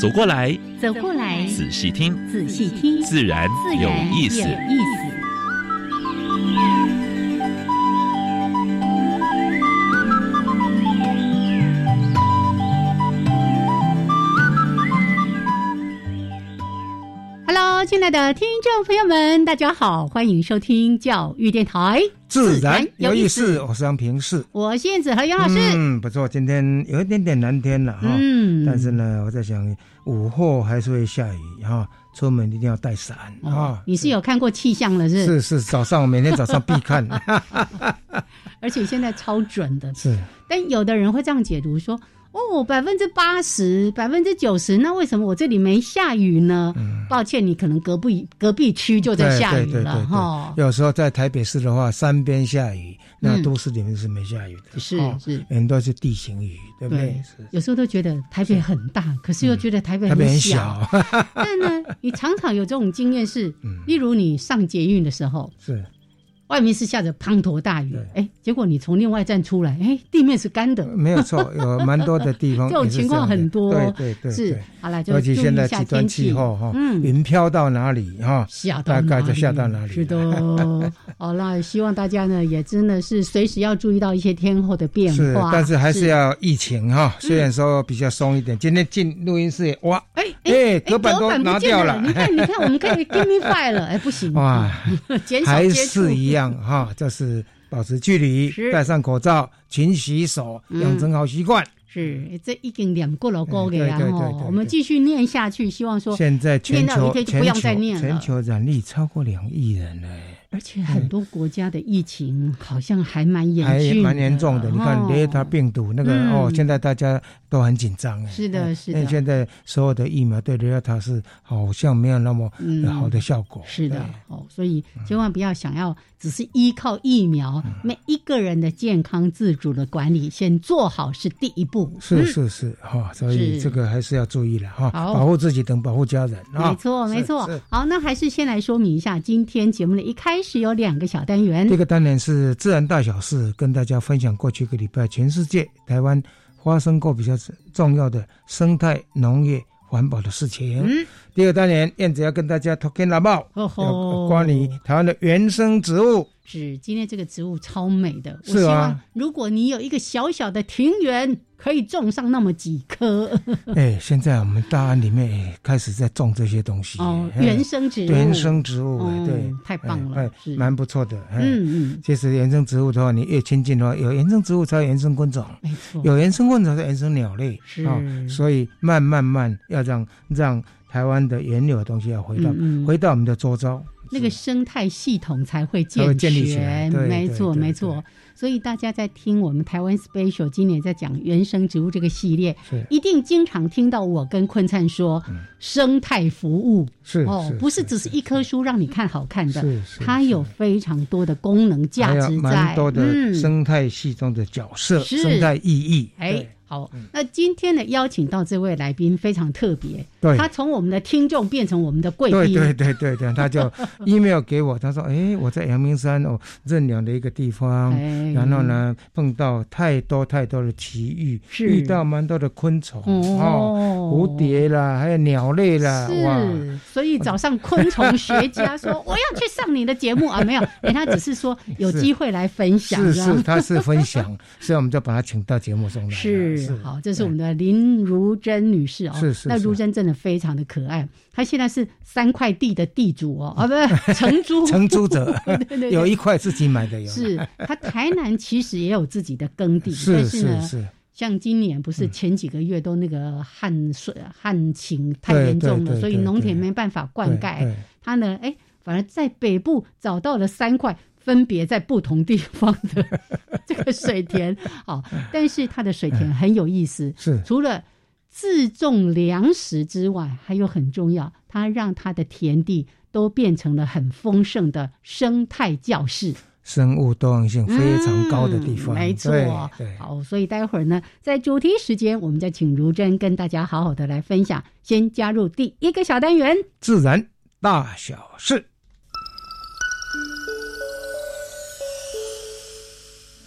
走过来，走过来，仔细听，仔细听，自然有意思。有意思。Hello，亲爱的听众朋友们，大家好，欢迎收听教育电台，自然有意思。我是杨平视，我燕子和杨老师。嗯，不错，今天有一点点蓝天了哈。嗯，但是呢，我在想午后还是会下雨哈，出门一定要带伞啊。你是有看过气象了是？是是，早上每天早上必看，而且现在超准的。是，但有的人会这样解读说。哦，百分之八十、百分之九十，那为什么我这里没下雨呢？抱歉，你可能隔壁隔壁区就在下雨了哈。有时候在台北市的话，山边下雨，那都市里面是没下雨的。是是，很多是地形雨，对不对？有时候都觉得台北很大，可是又觉得台北很小。但呢，你常常有这种经验是，例如你上捷运的时候是。外面是下着滂沱大雨，哎，结果你从另外站出来，哎，地面是干的。没有错，有蛮多的地方 这种情况很多。对对对，是。好了，尤其现在极端气候哈，嗯，云飘到哪里哈，大概就下到哪里。是的。好那希望大家呢也真的是随时要注意到一些天候的变化。是，但是还是要疫情哈，虽然说比较松一点。今天进录音室，哇，哎哎，隔板都拿掉了。你看，你看，我们可以 give me five 了，哎，不行。哇，减少一样。哈，就是保持距离，戴上口罩，勤洗手，养成好习惯。是，这已经两过了高给啊！我们继续念下去，希望说现在全球全球全球染疫超过两亿人了。而且很多国家的疫情好像还蛮严峻，还蛮严重的。你看德尔塔病毒那个哦，现在大家都很紧张。是的，是的。因为现在所有的疫苗对德尔塔是好像没有那么好的效果。是的，哦，所以千万不要想要只是依靠疫苗，每一个人的健康自主的管理，先做好是第一步。是是是，哈，所以这个还是要注意了哈，保护自己等保护家人。没错没错。好，那还是先来说明一下今天节目的一开。开始有两个小单元，这个单元是自然大小事，跟大家分享过去一个礼拜全世界台湾发生过比较重要的生态、农业、环保的事情。嗯，第二单元燕子要跟大家 talking about 关于台湾的原生植物。是，今天这个植物超美的。我希望如果你有一个小小的庭园。可以种上那么几棵。哎，现在我们大安里面开始在种这些东西。哦，原生植物。原生植物，对，太棒了，哎，蛮不错的。嗯嗯，其实原生植物的话，你越亲近的话，有原生植物才有原生昆虫。没错，有原生昆虫才原生鸟类。是，所以慢慢慢要让让台湾的原有的东西要回到回到我们的周遭，那个生态系统才会健全。没错，没错。所以大家在听我们台湾 special 今年在讲原生植物这个系列，一定经常听到我跟坤灿说生态服务是哦，不是只是一棵树让你看好看的，它有非常多的功能价值在，多的生态系中的角色、生态意义。哎。好，那今天呢，邀请到这位来宾非常特别，对。他从我们的听众变成我们的贵宾，对对对对对，他就 email 给我，他说，哎，我在阳明山哦，认养的一个地方，然后呢，碰到太多太多的奇遇，遇到蛮多的昆虫哦，蝴蝶啦，还有鸟类啦，哇，所以早上昆虫学家说 我要去上你的节目。啊，没有，哎，他只是说有机会来分享，是是，他是分享，所以我们就把他请到节目中来，是。好，这是我们的林如珍女士哦。是是。那如珍真的非常的可爱，她现在是三块地的地主哦，啊不是承租承租者，有一块自己买的。是，她台南其实也有自己的耕地，是是是。像今年不是前几个月都那个旱水旱情太严重了，所以农田没办法灌溉。他呢，哎，反而在北部找到了三块。分别在不同地方的 这个水田。好，但是它的水田很有意思，是除了自种粮食之外，还有很重要，它让它的田地都变成了很丰盛的生态教室。生物多样性非常高的地方，没错。好，所以待会儿呢，在主题时间，我们再请如珍跟大家好好的来分享。先加入第一个小单元——自然大小事。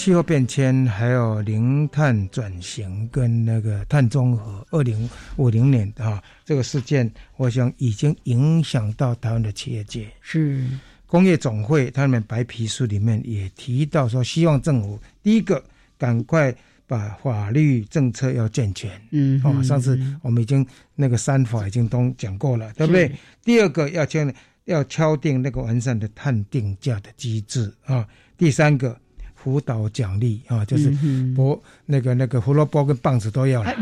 气候变迁，还有零碳转型跟那个碳中和，二零五零年啊，这个事件，我想已经影响到台湾的企业界。是工业总会他们白皮书里面也提到说，希望政府第一个赶快把法律政策要健全。嗯，哦，上次我们已经那个三法已经都讲过了，对不对？第二个要签要敲定那个完善的碳定价的机制啊。第三个。辅导奖励啊，就是不那个那个胡萝卜跟棒子都要了，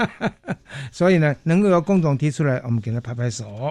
所以呢，能够由工总提出来，我们给他拍拍手。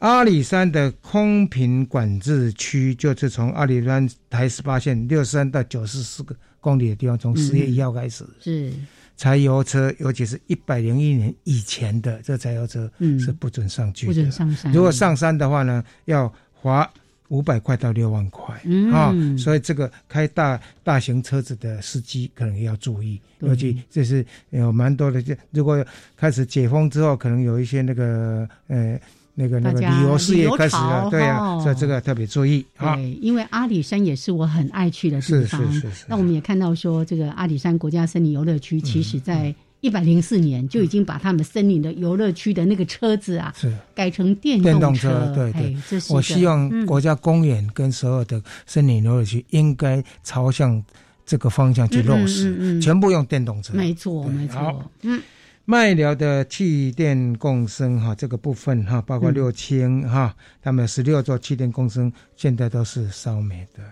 阿里山的空瓶管制区，就是从阿里山台十八线六十三到九十四个公里的地方，从十月一号开始，是柴油车，尤其是一百零一年以前的这柴油车是不准上去的，不准上山。如果上山的话呢，要罚。五百块到六万块啊，所以这个开大大型车子的司机可能要注意，尤其这是有蛮多的。就如果开始解封之后，可能有一些那个呃那个那个旅游事业开始了，对呀，所以这个特别注意啊。对，因为阿里山也是我很爱去的地方。是是是是。那我们也看到说，这个阿里山国家森林游乐区，其实在。一百零四年就已经把他们森林的游乐区的那个车子啊，是改成电动车。对对，我希望国家公园跟所有的森林游乐区应该朝向这个方向去落实，全部用电动车。没错，没错。嗯，麦寮的气电共生哈，这个部分哈，包括六轻哈，他们十六座气电共生现在都是烧煤的。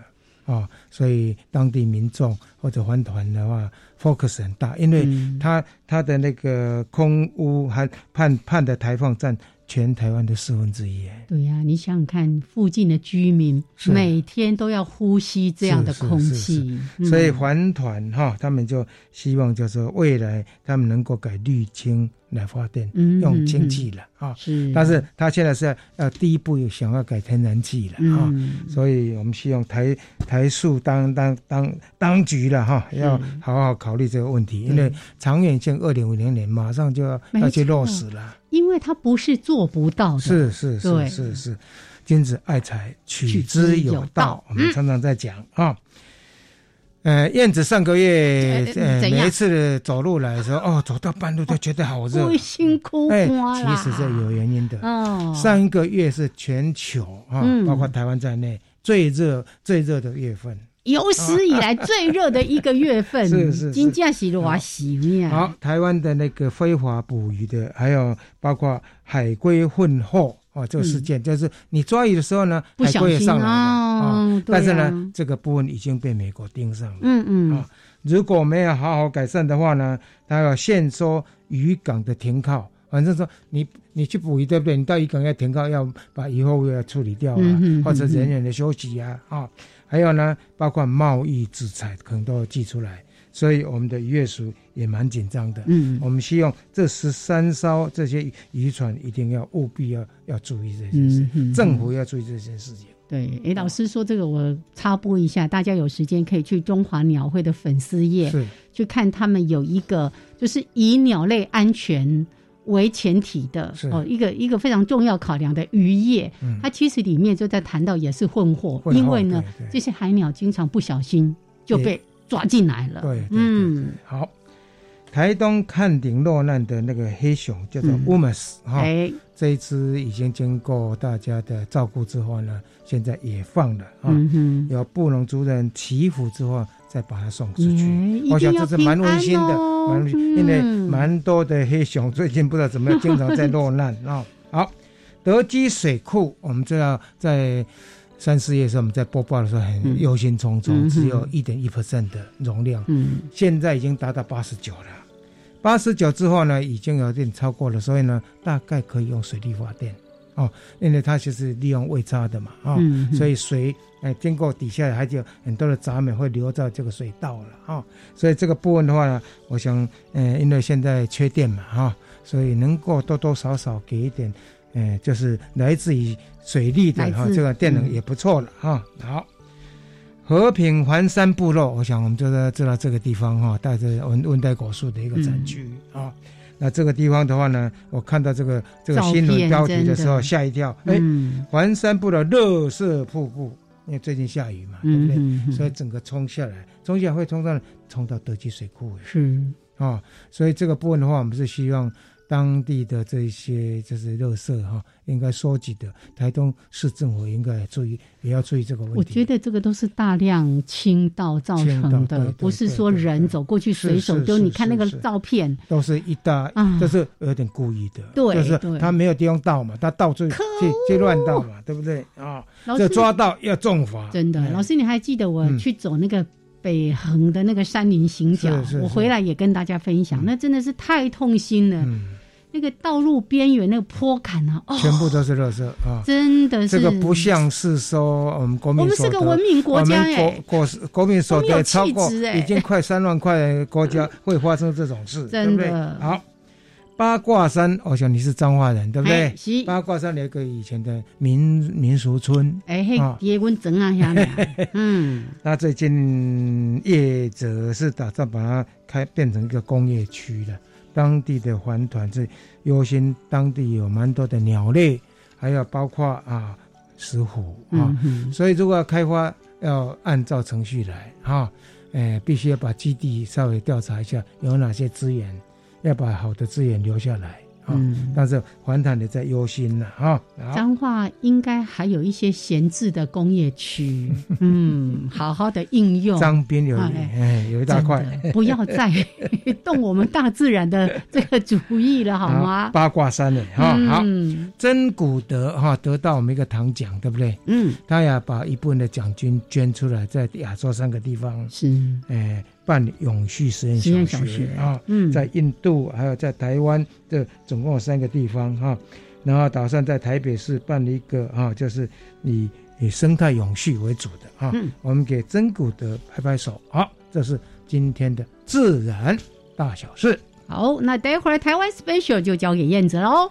啊，所以当地民众或者环团的话，focus 很大，因为它它的那个空污还判判的排放占。全台湾的四分之一，对呀，你想想看，附近的居民每天都要呼吸这样的空气，所以环团哈，他们就希望就是未来他们能够改绿氢来发电，用氢气了啊。是，但是他现在是要第一步想要改天然气了啊，所以我们希望台台塑当当当当局了哈，要好好考虑这个问题，因为长远性二零五零年马上就要要去落实了。因为它不是做不到的，是是是是是，君子爱财，取之有道。我们常常在讲啊，呃，燕子上个月呃每一次走路来的时候，哦，走到半路都觉得好热，辛苦哎，其实是有原因的。哦，上一个月是全球啊，包括台湾在内最热最热的月份。有史以来最热的一个月份，是 是，金价是多洗面。好，台湾的那个非法捕鱼的，还有包括海龟混货哦，这个事件就是你抓鱼的时候呢，海龟也上来了啊。但是呢，这个部分已经被美国盯上了。嗯嗯。啊，如果没有好好改善的话呢，它要限缩渔港的停靠。反正说你你去捕鱼对不对？你到渔港要停靠，要把渔货要处理掉啊，或者人员的休息啊啊。还有呢，包括贸易制裁可能都要寄出来，所以我们的渔业署也蛮紧张的。嗯，我们希望这十三艘这些渔船一定要务必要要注意这件事，政府要注意这件事情。对，哎，老师说这个我插播一下，大家有时间可以去中华鸟会的粉丝页去看，他们有一个就是以鸟类安全。为前提的哦，一个一个非常重要考量的渔业，它其实里面就在谈到也是混货，因为呢，这些海鸟经常不小心就被抓进来了。对，嗯，好，台东看顶落难的那个黑熊叫做乌马斯哈，这一只已经经过大家的照顾之后呢，现在也放了啊。有布农族人祈福之后再把它送出去，我想这是蛮温馨的，蛮因为蛮多的黑熊最近不知道怎么样，经常在落难啊。好，德基水库，我们知道在。三四月时候，我们在播报的时候很忧心忡忡，只有一点一 percent 的容量，嗯，现在已经达到八十九了。八十九之后呢，已经有点超过了，所以呢，大概可以用水力发电。哦，因为它就是利用位差的嘛，啊，所以水哎经过底下还有很多的闸门会流到这个水道了，啊，所以这个部分的话呢，我想，嗯，因为现在缺电嘛，哈，所以能够多多少少给一点。嗯，就是来自于水利的哈，这个电能也不错了哈。好，和平环山部落，我想我们就在知道这个地方哈，带着温温带果树的一个展区啊。那这个地方的话呢，我看到这个这个新闻标题的时候吓一跳，哎，环山部的热色瀑布，因为最近下雨嘛，对不对？所以整个冲下来，冲下来会冲到冲到德基水库是啊，所以这个部分的话，我们是希望。当地的这些就是垃圾哈，应该收集的。台东市政府应该注意，也要注意这个问题。我觉得这个都是大量倾倒造成的，不是说人走过去随手丢。你看那个照片，都是一大，就是有点故意的。对，就是他没有地方倒嘛，他倒最去去乱倒嘛，对不对啊？这抓到要重罚。真的，老师，你还记得我去走那个？北横的那个山林行脚，我回来也跟大家分享，那真的是太痛心了。那个道路边缘那个坡坎啊，全部都是垃圾啊，真的是这个不像是说我们国民，我们是个文明国家哎，国国民所得超过已经快三万块国家 会发生这种事，真的好。八卦山，我想你是彰化人，对不对？是。八卦山有一个以前的民民俗村，哎嘿，结婚整啊下面。嗯。那最近业者是打算把它开变成一个工业区的，当地的环团是优先，当地有蛮多的鸟类，还有包括啊石虎啊，所以如果要开发，要按照程序来哈，哎，必须要把基地稍微调查一下有哪些资源。要把好的资源留下来啊！但是环坛也在忧心了哈。彰化应该还有一些闲置的工业区，嗯，好好的应用。张边有哎，有一大块，不要再 动我们大自然的这个主意了，好吗？八卦山的哈，好，真古德哈得到我们一个唐奖，对不对？嗯，他也把一部分的奖金捐出来，在亚洲三个地方是哎。办永续实验小学啊，在印度还有在台湾这总共有三个地方哈，然后打算在台北市办一个啊，就是以以生态永续为主的啊。我们给真古德拍拍手，好，这是今天的自然大小事。好，那待会儿台湾 special 就交给燕子喽。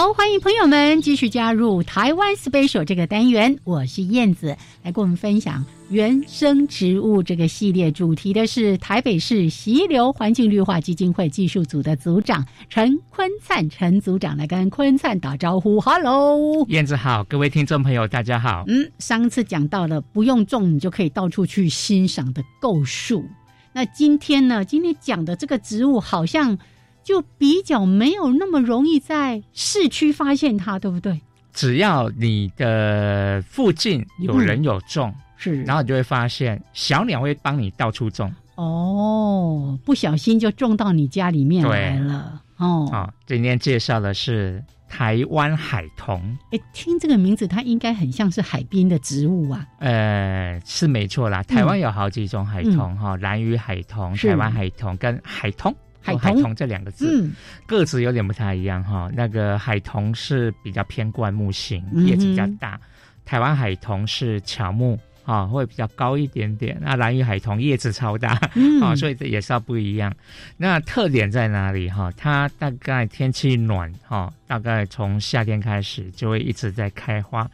好，欢迎朋友们继续加入台湾 special 这个单元，我是燕子，来跟我们分享。原生植物这个系列主题的是台北市溪流环境绿化基金会技术组的组长陈坤灿，陈组长来跟坤灿打招呼，Hello，燕子好，各位听众朋友大家好。嗯，上次讲到了不用种你就可以到处去欣赏的构树，那今天呢？今天讲的这个植物好像就比较没有那么容易在市区发现它，对不对？只要你的附近有人有种。是，然后你就会发现小鸟会帮你到处种哦，不小心就种到你家里面来了哦。啊，今天介绍的是台湾海桐。哎，听这个名字，它应该很像是海边的植物啊。呃，是没错啦，台湾有好几种海桐哈，蓝屿海桐、台湾海桐跟海桐、海海桐这两个字，个子有点不太一样哈。那个海桐是比较偏灌木型，叶子比较大。台湾海桐是乔木啊，会比较高一点点。那蓝屿海桐叶子超大啊，所以这也是要不一样。那特点在哪里哈？它大概天气暖哈，大概从夏天开始就会一直在开花，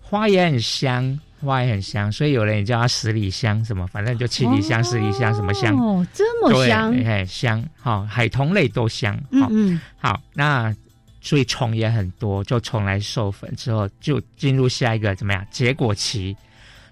花也很香。花也很香，所以有人也叫它十里香，什么反正就七里香、十里香，什么香。哦，这么香，哎香，好海桐类都香，嗯，好，那所以虫也很多，就虫来授粉之后，就进入下一个怎么样结果期？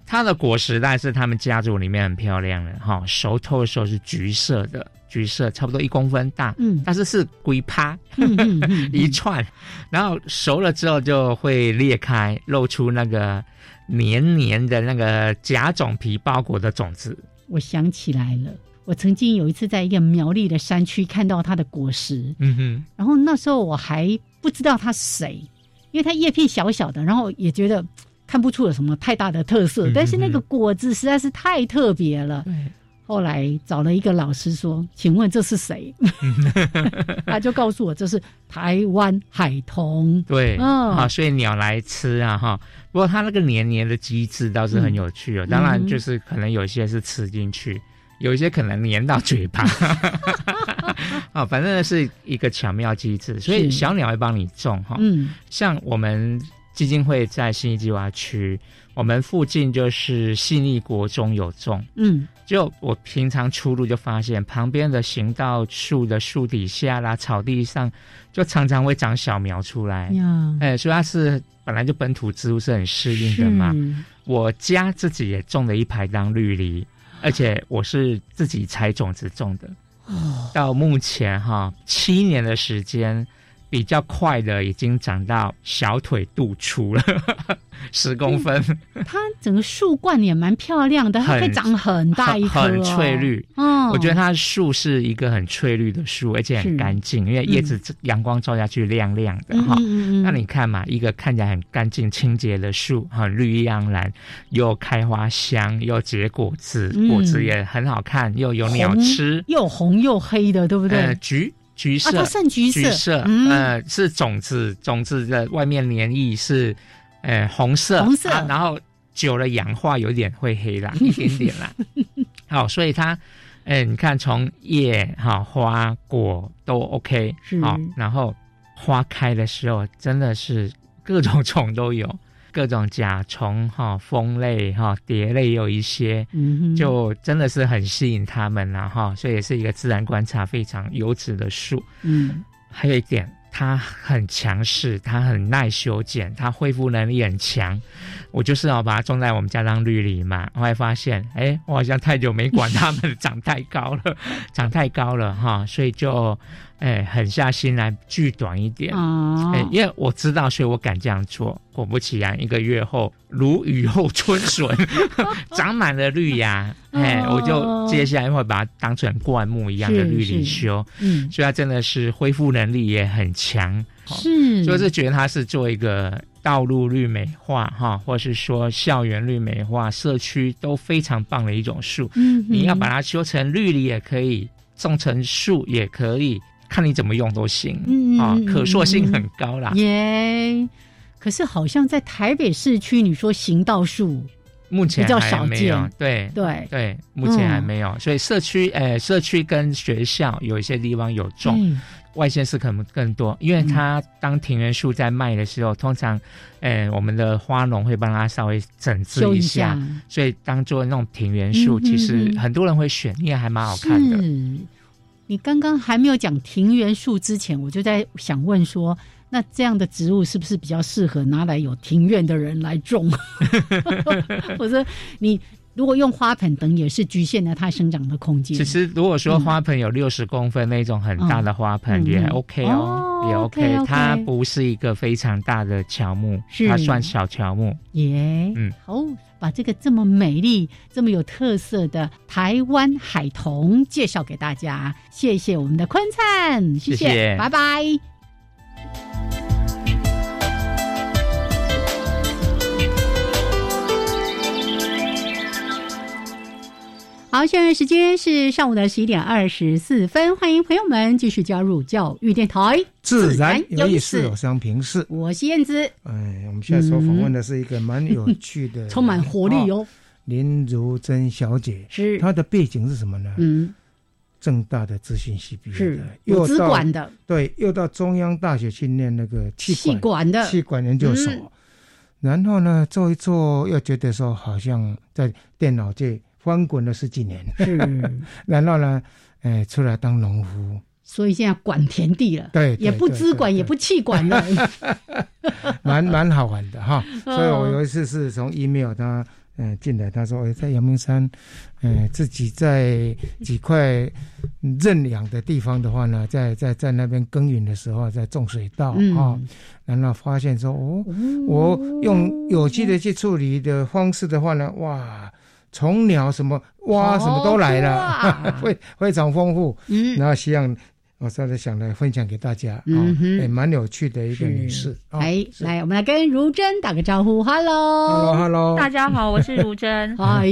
它的果实但是他们家族里面很漂亮的哈，熟透的时候是橘色的，橘色差不多一公分大，嗯，但是是龟趴 一串，然后熟了之后就会裂开，露出那个。黏黏的那个假种皮包裹的种子，我想起来了。我曾经有一次在一个苗栗的山区看到它的果实，嗯哼。然后那时候我还不知道它是谁，因为它叶片小小的，然后也觉得看不出有什么太大的特色。但是那个果子实在是太特别了。后来找了一个老师说：“请问这是谁？” 他就告诉我这是台湾海桐。对，啊，所以鸟来吃啊，哈。不过它那个黏黏的机制倒是很有趣哦。当然，就是可能有些是吃进去，有一些可能黏到嘴巴。啊，反正是一个巧妙机制，所以小鸟会帮你种哈。嗯，像我们基金会在新义计划区。我们附近就是信义国中有种，嗯，就我平常出入就发现旁边的行道树的树底下啦、草地上，就常常会长小苗出来。呀，哎，所以它是本来就本土植物是很适应的嘛。我家自己也种了一排当绿篱，而且我是自己采种子种的。哦，到目前哈七年的时间。比较快的已经长到小腿肚粗了，十公分。它整个树冠也蛮漂亮的，它可以长很大一棵，很翠绿。嗯，我觉得它树是一个很翠绿的树，而且很干净，因为叶子阳光照下去亮亮的哈。那你看嘛，一个看起来很干净清洁的树，很绿意盎然，又开花香，又结果子，果子也很好看，又有鸟吃，又红又黑的，对不对？橘。橘色，它剩橘色，橘色，呃，是种子，种子的外面黏液是，呃，红色，红色，然后久了氧化，有点会黑啦，一点点啦。好，所以它，哎，你看从叶哈花果都 OK，好，然后花开的时候真的是各种虫都有。各种甲虫哈，蜂类哈，蝶类有一些，就真的是很吸引他们了哈，所以也是一个自然观察非常优质的树。嗯，还有一点。它很强势，它很耐修剪，它恢复能力很强。我就是要把它种在我们家当绿篱嘛。后来发现，哎，我好像太久没管它们，长太高了，长太高了哈，所以就哎狠下心来锯短一点。哎，因为我知道，所以我敢这样做。果不其然，一个月后如雨后春笋，长满了绿芽。哎，我就接下来会把它当成灌木一样的绿篱修。嗯，所以它真的是恢复能力也很强。是，就是觉得它是做一个道路绿美化哈，或是说校园绿美化、社区都非常棒的一种树。嗯，你要把它修成绿篱也可以，种成树也可以，看你怎么用都行。嗯啊，可塑性很高啦。耶，可是好像在台北市区，你说行道树。目前还没有，对对对，目前还没有，所以社区诶，社区跟学校有一些地方有种，外县市可能更多，因为它当庭园树在卖的时候，通常诶，我们的花农会帮他稍微整治一下，所以当做那种庭园树，其实很多人会选，因为还蛮好看的。你刚刚还没有讲庭园树之前，我就在想问说。那这样的植物是不是比较适合拿来有庭院的人来种？我说你如果用花盆等，也是局限了它生长的空间。其实如果说花盆有六十公分那种很大的花盆也 OK 哦，也 OK。它不是一个非常大的乔木，它算小乔木。耶，嗯，好，把这个这么美丽、这么有特色的台湾海桐介绍给大家。谢谢我们的坤灿，谢谢，拜拜。好，现在时间是上午的十一点二十四分，欢迎朋友们继续加入教育电台，自然有意思，有相平视。我是燕子。哎，我们现在所访问的是一个蛮有趣的、充满活力哦，林如珍小姐。是她的背景是什么呢？嗯，正大的资讯系毕业的，又资管的，对，又到中央大学去念那个气管的气管研究所，然后呢，做一做，又觉得说好像在电脑界。翻滚了十几年，是，然后呢，哎，出来当农夫，所以现在管田地了，对，也不资管，也不气管了，蛮蛮好玩的哈。所以我有一次是从 email 他嗯进来，他说哎，在阳明山，嗯，自己在几块认养的地方的话呢，在在在那边耕耘的时候，在种水稻啊，然后发现说哦，我用有机的去处理的方式的话呢，哇。虫鸟什么蛙什么都来了，非非常丰富。嗯，然后希望我现在想来分享给大家，嗯，也蛮有趣的一个女士。哎，来，我们来跟如珍打个招呼，Hello，Hello，Hello，大家好，我是如珍。哎，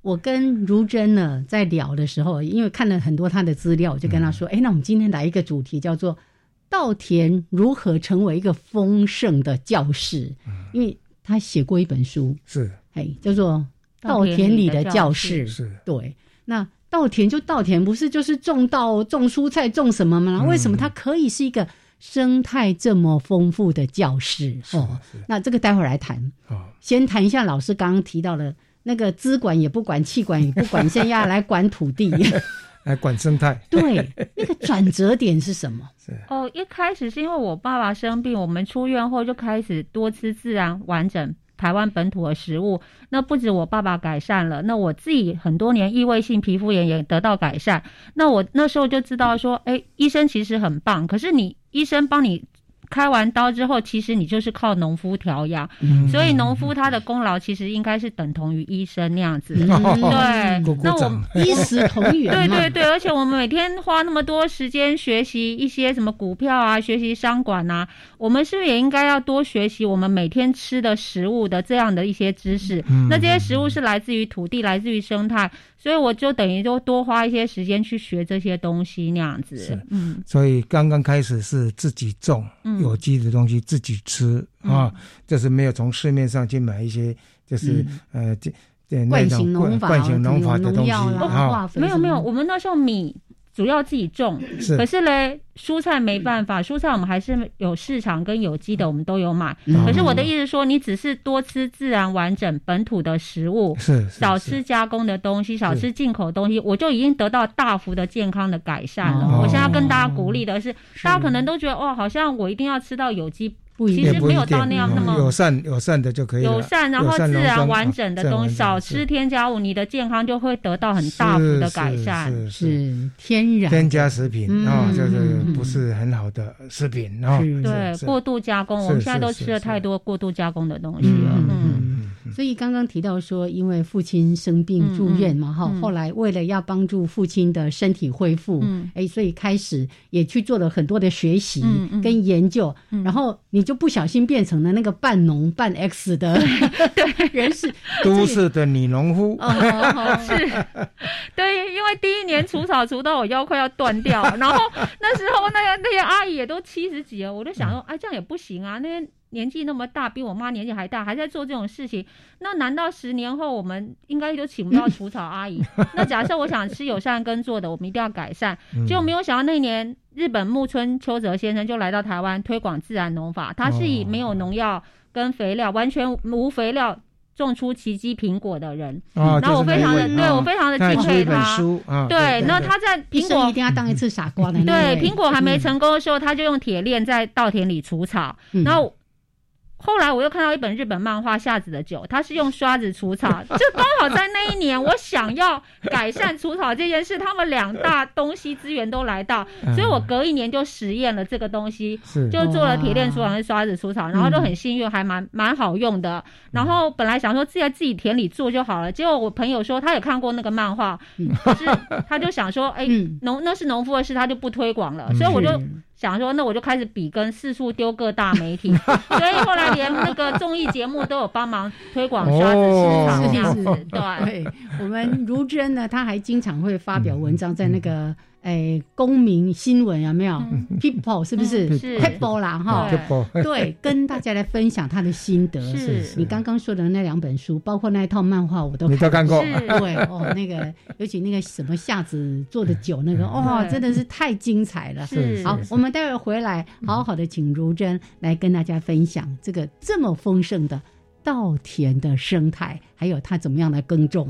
我跟如珍呢在聊的时候，因为看了很多她的资料，我就跟她说，哎，那我们今天来一个主题，叫做稻田如何成为一个丰盛的教室。因为她写过一本书，是，哎，叫做。稻田里的教室是对，那稻田就稻田，不是就是种稻、种蔬菜、种什么吗？为什么它可以是一个生态这么丰富的教室？哦，那这个待会儿来谈。哦，先谈一下老师刚刚提到的那个资管也不管，气管也不管，先要来管土地，来管生态。对，那个转折点是什么？哦，一开始是因为我爸爸生病，我们出院后就开始多吃自然完整。台湾本土的食物，那不止我爸爸改善了，那我自己很多年异位性皮肤炎也得到改善。那我那时候就知道说，哎，医生其实很棒，可是你医生帮你。开完刀之后，其实你就是靠农夫调养，所以农夫他的功劳其实应该是等同于医生那样子。对，那我 医食同源。对对对，而且我们每天花那么多时间学习一些什么股票啊，学习商管啊，我们是不是也应该要多学习我们每天吃的食物的这样的一些知识？那这些食物是来自于土地，来自于生态。所以我就等于就多花一些时间去学这些东西那样子。嗯。所以刚刚开始是自己种有机的东西自己吃啊，就是没有从市面上去买一些就是呃这这那种惯性农法的东西啊。没有没有，我们那时候米。主要自己种，可是嘞，蔬菜没办法，蔬菜我们还是有市场跟有机的，我们都有买。可是我的意思说，你只是多吃自然完整本土的食物，是少吃加工的东西，少吃进口东西，我就已经得到大幅的健康的改善了。我现在跟大家鼓励的是，大家可能都觉得哦，好像我一定要吃到有机。其实没有到那样那么友善，友善的就可以友善，然后自然完整的东西，少吃添加物，你的健康就会得到很大幅的改善。是天然添加食品啊，就是不是很好的食品啊。对，过度加工，我们现在都吃了太多过度加工的东西了。嗯。所以刚刚提到说，因为父亲生病住院嘛，哈，后来为了要帮助父亲的身体恢复，哎，所以开始也去做了很多的学习跟研究，然后你就不小心变成了那个半农半 X 的 人士，都市的女农夫，是，对，因为第一年除草除到我腰快要断掉，然后那时候那个那些阿姨也都七十几了，我就想说，哎，这样也不行啊，那些。年纪那么大，比我妈年纪还大，还在做这种事情，那难道十年后我们应该都请不到除草阿姨？那假设我想吃友善耕作的，我们一定要改善。结果没有想到那年日本木村秋泽先生就来到台湾推广自然农法，他是以没有农药跟肥料，完全无肥料种出奇迹苹果的人。然后我非常的对我非常的敬佩他。对，那他在苹果一定要当一次傻瓜的。对，苹果还没成功的时候，他就用铁链在稻田里除草，然后。后来我又看到一本日本漫画《夏子的酒》，他是用刷子除草，就刚好在那一年，我想要改善除草这件事，他们两大东西资源都来到，所以我隔一年就实验了这个东西，就做了铁链除草跟刷子除草，然后都很幸运，还蛮蛮好用的。然后本来想说自己在自己田里做就好了，结果我朋友说他也看过那个漫画，可是他就想说，哎，农那是农夫的事，他就不推广了，所以我就。想说，那我就开始比跟四处丢各大媒体，所以后来连那个综艺节目都有帮忙推广刷子市场这样子。对，我们如真呢，他还经常会发表文章在那个。哎，公民新闻有没有？People 是不是？是 People 啦，哈。对，跟大家来分享他的心得。是你刚刚说的那两本书，包括那一套漫画，我都你都看过。对哦，那个尤其那个什么夏子做的酒，那个哇，真的是太精彩了。是好，我们待会儿回来，好好的请如珍来跟大家分享这个这么丰盛的稻田的生态，还有他怎么样来耕种。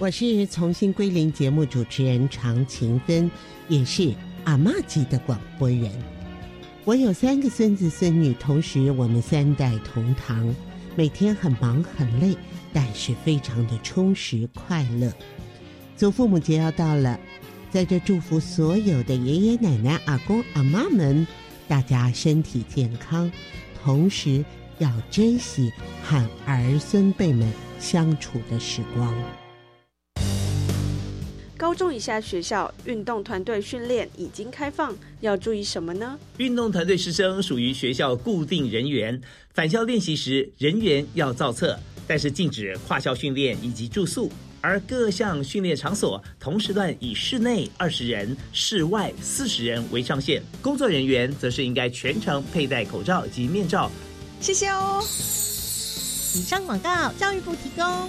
我是重新归零节目主持人常勤芬，也是阿妈级的广播员。我有三个孙子孙女，同时我们三代同堂，每天很忙很累，但是非常的充实快乐。祖父母节要到了，在这祝福所有的爷爷奶奶、阿公阿妈们，大家身体健康，同时要珍惜和儿孙辈们相处的时光。高中以下学校运动团队训练已经开放，要注意什么呢？运动团队师生属于学校固定人员，返校练习时人员要造册，但是禁止跨校训练以及住宿。而各项训练场所同时段以室内二十人、室外四十人为上限，工作人员则是应该全程佩戴口罩及面罩。谢谢哦。以上广告，教育部提供。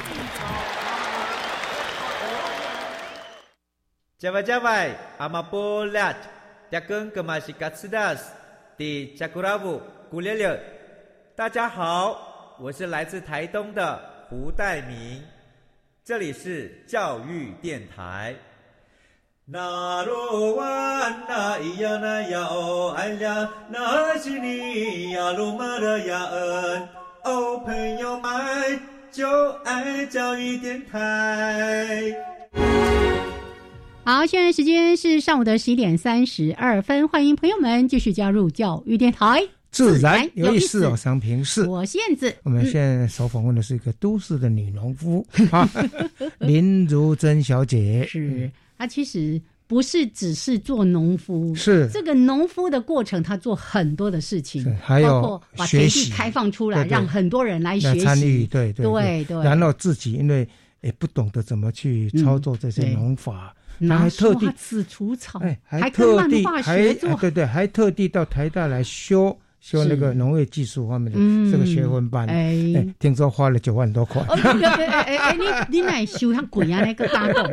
加外加外，阿玛波拉，扎根格玛西卡斯达斯，的加古拉布古列列。大家好，我是来自台东的胡代明，这里是教育电台。那罗哇那咿呀那呀哦哎呀，那是你呀鲁玛的呀恩哦，朋友们就爱教育电台。好，现在时间是上午的十一点三十二分，欢迎朋友们继续加入教育电台，自然有意思哦。商平是，我燕子。我们现在所访问的是一个都市的女农夫。啊，林如珍小姐。是，她其实不是只是做农夫，是。这个农夫的过程，她做很多的事情，还有把田地开放出来，让很多人来学习。参与。对对。对对，然后自己因为也不懂得怎么去操作这些农法。他还特地此除草，哎，还特地还对对，还特地到台大来修修那个农业技术方面的这个学分班，哎，听说花了九万多块。哎哎，你你来修像鬼啊那个大洞，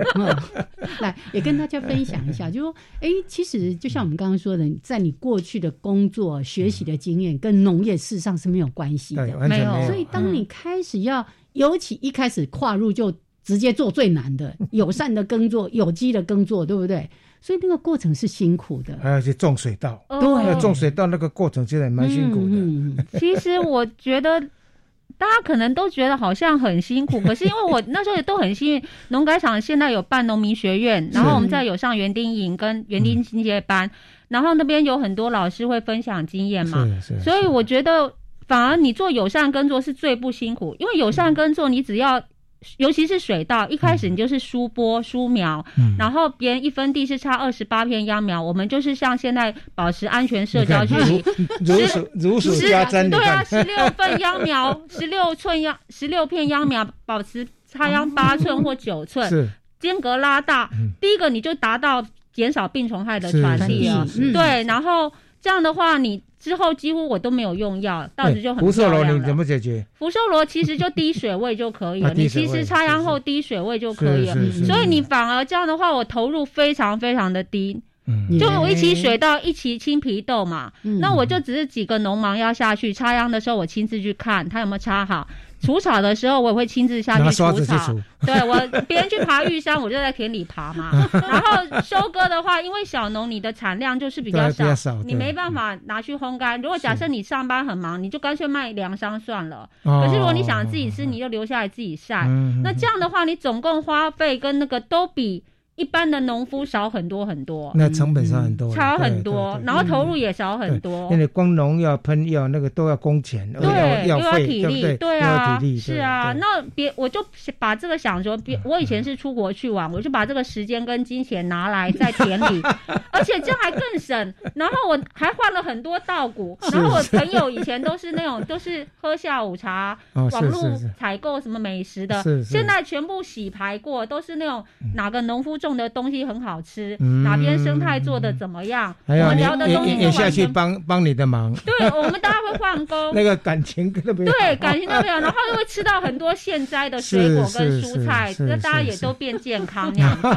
来也跟大家分享一下，就说，哎，其实就像我们刚刚说的，在你过去的工作学习的经验跟农业事实上是没有关系的，没有。所以当你开始要，尤其一开始跨入就。直接做最难的 友善的耕作，有机的耕作，对不对？所以那个过程是辛苦的，还要去种水稻。对，种水稻那个过程其实也蛮辛苦的。其实我觉得大家可能都觉得好像很辛苦，可是因为我那时候也都很幸运，农改场现在有办农民学院，然后我们在有上园丁营跟园丁进阶班，然后那边有很多老师会分享经验嘛，所以我觉得反而你做友善耕作是最不辛苦，因为友善耕作你只要。尤其是水稻，一开始你就是疏播疏苗，然后别人一分地是插二十八片秧苗，我们就是像现在保持安全社交距离，如数如数家珍。对啊，十六份秧苗，十六寸秧，十六片秧苗，保持插秧八寸或九寸，间隔拉大。第一个你就达到减少病虫害的传递啊，对，然后这样的话你。之后几乎我都没有用药，稻子就很福寿螺你怎么解决？福寿螺其实就滴水位就可以了，你其实插秧后滴水位就可以了，所以你反而这样的话，我投入非常非常的低。就我一起水稻，一起青皮豆嘛，那我就只是几个农忙要下去插秧的时候，我亲自去看它有没有插好。除草的时候，我也会亲自下去除草。对我，别人去爬玉山，我就在田里爬嘛。然后收割的话，因为小农你的产量就是比较少，你没办法拿去烘干。如果假设你上班很忙，你就干脆卖粮商算了。可是如果你想自己吃，你就留下来自己晒。那这样的话，你总共花费跟那个都比。一般的农夫少很多很多，那成本少很多，差很多，然后投入也少很多。因为光农药喷药那个都要工钱，对，又要体力，对啊，是啊。那别我就把这个想说，别我以前是出国去玩，我就把这个时间跟金钱拿来在田里，而且这样还更省。然后我还换了很多稻谷，然后我朋友以前都是那种都是喝下午茶，网络采购什么美食的，现在全部洗牌过，都是那种哪个农夫种。种的东西很好吃，哪边生态做的怎么样？我们聊的东西也下去帮帮你的忙。对，我们大家会换工，那个感情对，感情都没有，然后又会吃到很多现摘的水果跟蔬菜，那大家也都变健康那样子。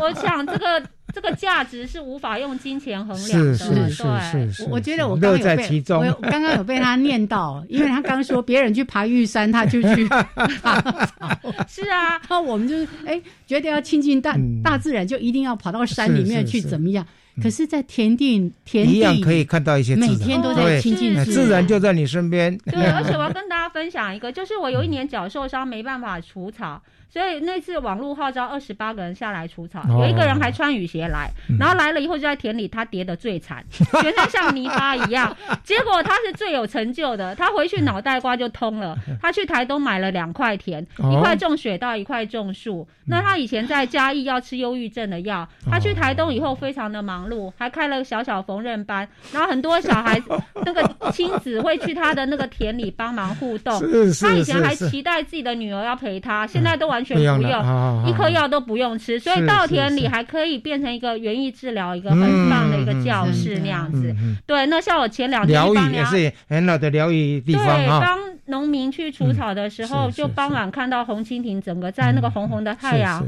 我想这个。这个价值是无法用金钱衡量的，对。我觉得我刚刚有被我刚刚有被他念到，因为他刚说别人去爬玉山，他就去爬草。是啊，然后我们就是哎，觉得要亲近大大自然，就一定要跑到山里面去怎么样？可是，在田地田地一样可以看到一些，每天都在亲近自然，就在你身边。对，而且我要跟大家分享一个，就是我有一年脚受伤，没办法除草。所以那次网络号召二十八个人下来除草，有一个人还穿雨鞋来，然后来了以后就在田里，他跌得最惨，全身像泥巴一样。结果他是最有成就的，他回去脑袋瓜就通了。他去台东买了两块田，一块种水稻，一块种树。那他以前在嘉义要吃忧郁症的药，他去台东以后非常的忙碌，还开了小小缝纫班，然后很多小孩子那个亲子会去他的那个田里帮忙互动。他以前还期待自己的女儿要陪他，现在都完。全不用，一颗药都不用吃，所以稻田里还可以变成一个园艺治疗，一个很棒的一个教室那样子。对，那像我前两天疗愈也是很好的疗愈地方对，帮农民去除草的时候，就傍晚看到红蜻蜓整个在那个红红的太阳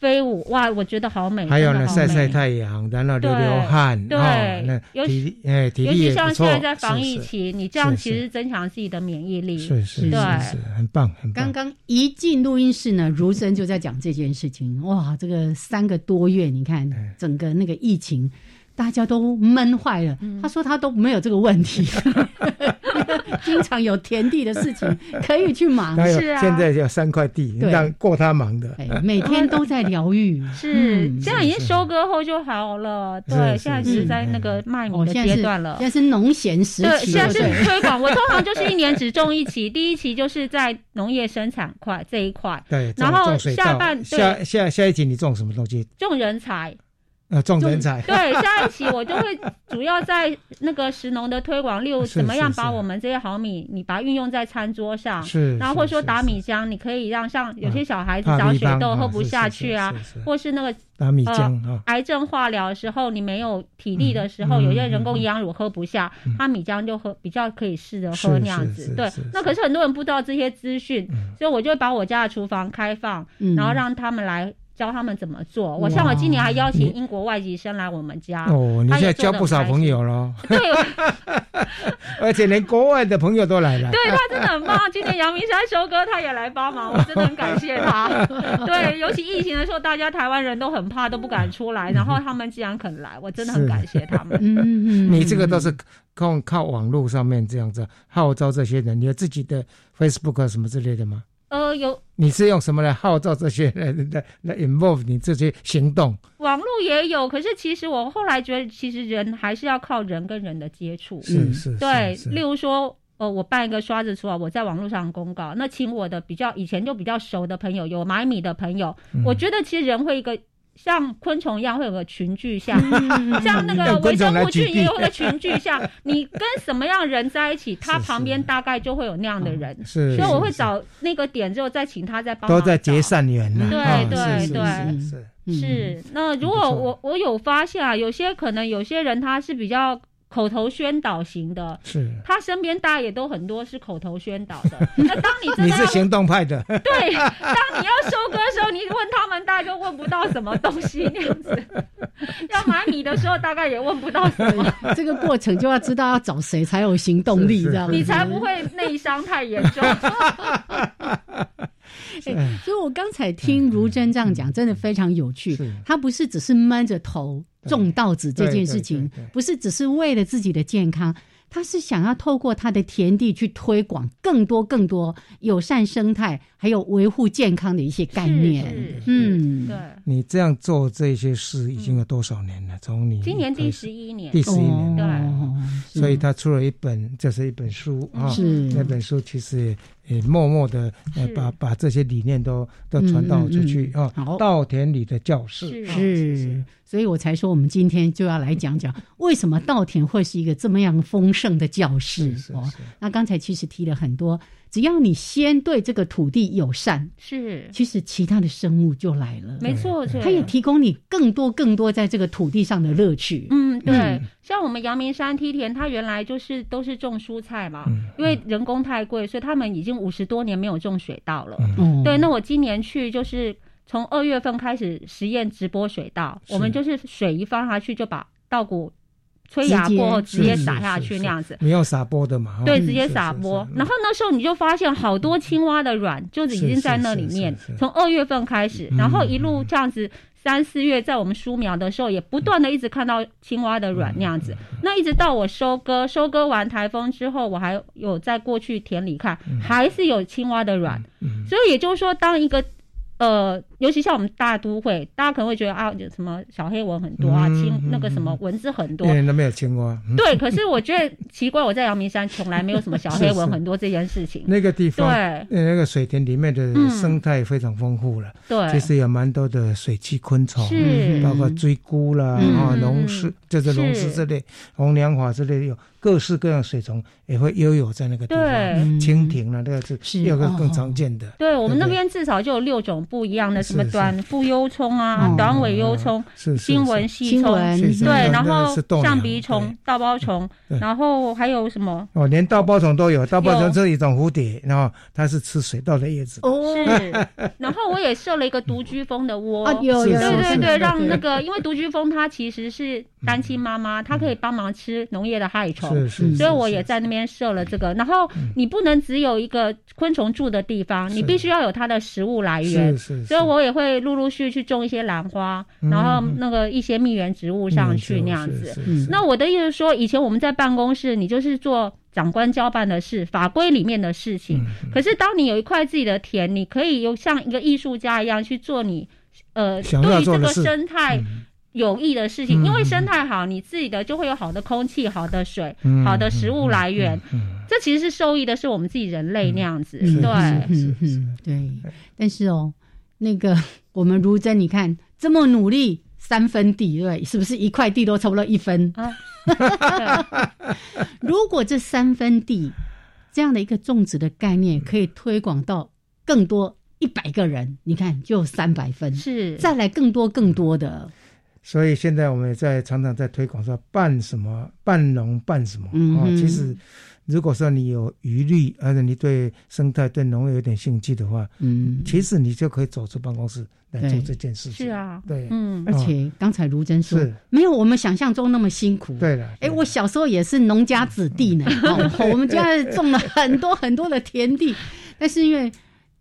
飞舞，哇，我觉得好美。还有呢，晒晒太阳，然后流流汗，对，尤其哎，尤其像现在在防疫期，你这样其实增强自己的免疫力，是是是，很棒很棒。刚刚一进录音室呢。如生就在讲这件事情，哇，这个三个多月，你看整个那个疫情。大家都闷坏了。他说他都没有这个问题，经常有田地的事情 可以去忙。是啊，现在有三块地，让过他忙的。每天都在疗愈。是，现在已经收割后就好了。对，现在是在那个卖米的阶段了。现在是农闲时期。现在是推广。我通常就是一年只种一期，第一期就是在农业生产块这一块。对，然后下半下下下一期你种什么东西？种人才。呃，种人才对，下一期我就会主要在那个石农的推广，例如怎么样把我们这些好米，你把它运用在餐桌上，是，然后或者说打米浆，你可以让像有些小孩子长血痘喝不下去啊，或是那个打米浆癌症化疗的时候你没有体力的时候，有些人工营养乳喝不下，他米浆就喝比较可以试着喝那样子，对。那可是很多人不知道这些资讯，所以我就把我家的厨房开放，然后让他们来。教他们怎么做。我像我今年还邀请英国外籍生来我们家。哦，你现在交不少朋友了。对，而且连国外的朋友都来了。对他真的很棒。今年阳明山收割，他也来帮忙，我真的很感谢他。对，尤其疫情的时候，大家台湾人都很怕，都不敢出来，然后他们既然肯来，我真的很感谢他们。嗯嗯嗯。你这个都是靠靠网络上面这样子号召这些人，你有自己的 Facebook 什么之类的吗？呃，有。你是用什么来号召这些人 来来 involve 你这些行动？网络也有，可是其实我后来觉得，其实人还是要靠人跟人的接触。是是，对。例如说，呃，我办一个刷子出来，我在网络上公告，那请我的比较以前就比较熟的朋友，有买米的朋友，我觉得其实人会一个。像昆虫一样会有个群聚像，像那个微生物菌也有个群聚像。你跟什么样人在一起，他旁边大概就会有那样的人。是，所以我会找那个点之后再请他再帮。都在结善缘呢。对对对，是是。那如果我我有发现啊，有些可能有些人他是比较。口头宣导型的，是他身边大家也都很多是口头宣导的。那当你真的你是行动派的，对，当你要收割的时候，你问他们，大家就问不到什么东西那样子。要买米的时候，大概也问不到什么。这个过程就要知道要找谁才有行动力，这样你才不会内伤太严重。所以，我刚才听如真这样讲，真的非常有趣。他不是只是闷着头种稻子这件事情，不是只是为了自己的健康。他是想要透过他的田地去推广更多更多友善生态，还有维护健康的一些概念。嗯，对。你这样做这些事已经有多少年了？从你今年第十一年，第十一年，对。所以他出了一本，就是一本书啊。是那本书其实也默默的呃把把这些理念都都传导出去啊。稻田里的教室是。所以我才说，我们今天就要来讲讲 为什么稻田会是一个这么样丰盛的教室哦。那刚才其实提了很多，只要你先对这个土地友善，是，其实其他的生物就来了。没错，它也提供你更多更多在这个土地上的乐趣。嗯，对。像我们阳明山梯田，它原来就是都是种蔬菜嘛，因为人工太贵，所以他们已经五十多年没有种水稻了。嗯，对。那我今年去就是。从二月份开始实验直播水稻，我们就是水一放下去就把稻谷催芽过后直接撒下去那样子。没有撒播的嘛？对，直接撒播。然后那时候你就发现好多青蛙的卵就已经在那里面。从二月份开始，然后一路这样子，三四月在我们疏苗的时候，也不断的一直看到青蛙的卵那样子。那一直到我收割，收割完台风之后，我还有在过去田里看，还是有青蛙的卵。所以也就是说，当一个呃，尤其像我们大都会，大家可能会觉得啊，有什么小黑蚊很多啊，青那个什么蚊子很多，都没有青蛙。对，可是我觉得奇怪，我在阳明山从来没有什么小黑蚊很多这件事情。那个地方，对，那个水田里面的生态非常丰富了。对，其实有蛮多的水栖昆虫，包括锥菇啦啊，龙虱，就是龙虱之类，红娘花之类有。各式各样水虫也会悠游在那个地方，蜻蜓啊，那个是是有个更常见的。对我们那边至少就有六种不一样的，什么短腹幽虫啊，短尾幽虫，新闻细虫，对，然后象鼻虫、倒包虫，然后还有什么？哦，连倒包虫都有，倒包虫是一种蝴蝶，然后它是吃水稻的叶子。哦，是。然后我也设了一个独居蜂的窝，对对对，让那个因为独居蜂它其实是单亲妈妈，她可以帮忙吃农业的害虫。所以我也在那边设了这个，然后你不能只有一个昆虫住的地方，你必须要有它的食物来源。所以我也会陆陆续续去种一些兰花，然后那个一些蜜源植物上去那样子。那我的意思是说，以前我们在办公室，你就是做长官交办的事，法规里面的事情。可是当你有一块自己的田，你可以有像一个艺术家一样去做你呃对于这个生态。有益的事情，因为生态好，你自己的就会有好的空气、好的水、好的食物来源。这其实是受益的，是我们自己人类那样子。对，嗯嗯，对。但是哦，那个我们如真，你看这么努力，三分地，对，是不是一块地都差不多一分？啊，如果这三分地这样的一个种植的概念可以推广到更多一百个人，你看就三百分，是再来更多更多的。所以现在我们也在常常在推广说办什么办农办什么啊。其实，如果说你有余力，而且你对生态对农业有点兴趣的话，嗯，其实你就可以走出办公室来做这件事情。是啊，对，嗯。而且刚才卢真说，没有我们想象中那么辛苦。对了，哎，我小时候也是农家子弟呢，我们家种了很多很多的田地，但是因为。